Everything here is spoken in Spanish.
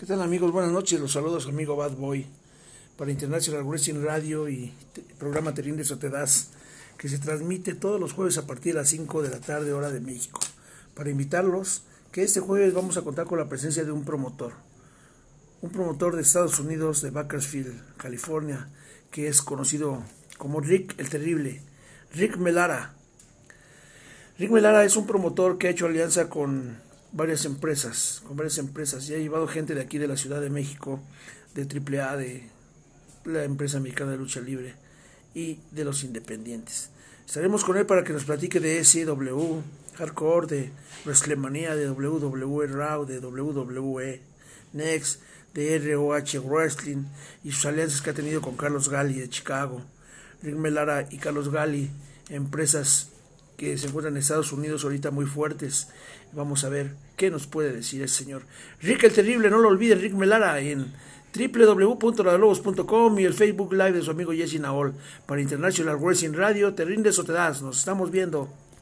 ¿Qué tal amigos? Buenas noches, los saludos amigo Bad Boy para International Wrestling Radio y programa Terinde Sotedas que se transmite todos los jueves a partir de las 5 de la tarde hora de México. Para invitarlos que este jueves vamos a contar con la presencia de un promotor, un promotor de Estados Unidos de Bakersfield, California, que es conocido como Rick el Terrible, Rick Melara. Rick Melara es un promotor que ha hecho alianza con varias empresas, con varias empresas, y ha llevado gente de aquí de la Ciudad de México, de AAA, de la empresa mexicana de lucha libre y de los independientes. Estaremos con él para que nos platique de SW, Hardcore, de WrestleMania, de WWE Raw, de WWE Next, de ROH Wrestling y sus alianzas que ha tenido con Carlos Gali de Chicago, Rick Melara y Carlos Gali, empresas que se encuentran en Estados Unidos ahorita muy fuertes. Vamos a ver qué nos puede decir el señor. Rick el Terrible, no lo olvide, Rick Melara en www.radalobos.com y el Facebook Live de su amigo Jesse Naol para International Wrestling Radio. Te rindes o te das, nos estamos viendo.